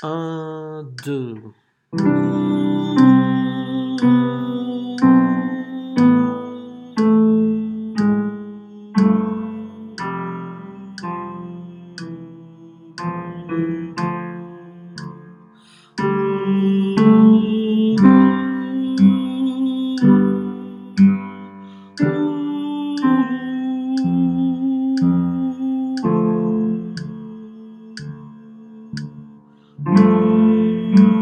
1, 2. Música